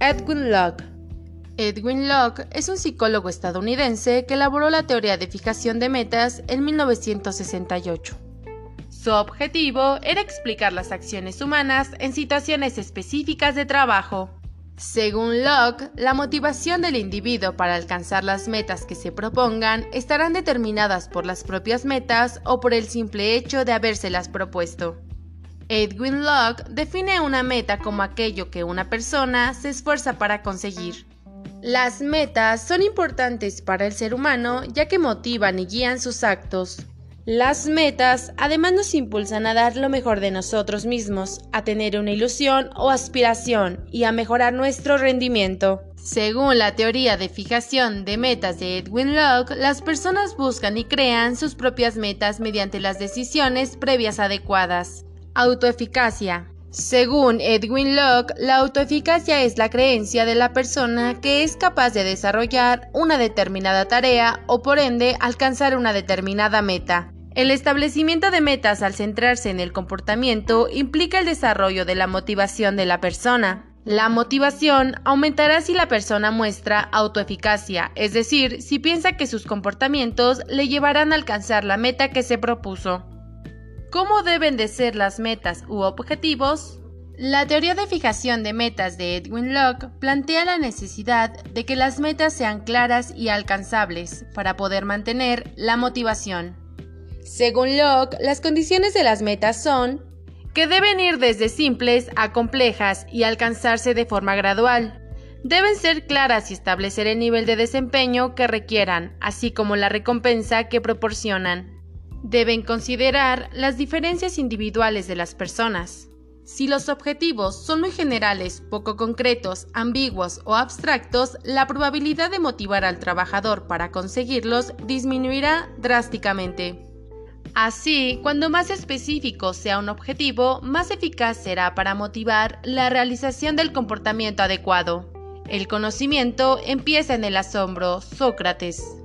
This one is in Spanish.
Edwin Locke Edwin Locke es un psicólogo estadounidense que elaboró la teoría de fijación de metas en 1968. Su objetivo era explicar las acciones humanas en situaciones específicas de trabajo. Según Locke, la motivación del individuo para alcanzar las metas que se propongan estarán determinadas por las propias metas o por el simple hecho de habérselas propuesto. Edwin Locke define una meta como aquello que una persona se esfuerza para conseguir. Las metas son importantes para el ser humano ya que motivan y guían sus actos. Las metas además nos impulsan a dar lo mejor de nosotros mismos, a tener una ilusión o aspiración y a mejorar nuestro rendimiento. Según la teoría de fijación de metas de Edwin Locke, las personas buscan y crean sus propias metas mediante las decisiones previas adecuadas. Autoeficacia. Según Edwin Locke, la autoeficacia es la creencia de la persona que es capaz de desarrollar una determinada tarea o por ende alcanzar una determinada meta. El establecimiento de metas al centrarse en el comportamiento implica el desarrollo de la motivación de la persona. La motivación aumentará si la persona muestra autoeficacia, es decir, si piensa que sus comportamientos le llevarán a alcanzar la meta que se propuso. ¿Cómo deben de ser las metas u objetivos? La teoría de fijación de metas de Edwin Locke plantea la necesidad de que las metas sean claras y alcanzables para poder mantener la motivación. Según Locke, las condiciones de las metas son que deben ir desde simples a complejas y alcanzarse de forma gradual. Deben ser claras y establecer el nivel de desempeño que requieran, así como la recompensa que proporcionan. Deben considerar las diferencias individuales de las personas. Si los objetivos son muy generales, poco concretos, ambiguos o abstractos, la probabilidad de motivar al trabajador para conseguirlos disminuirá drásticamente. Así, cuando más específico sea un objetivo, más eficaz será para motivar la realización del comportamiento adecuado. El conocimiento empieza en el asombro, Sócrates.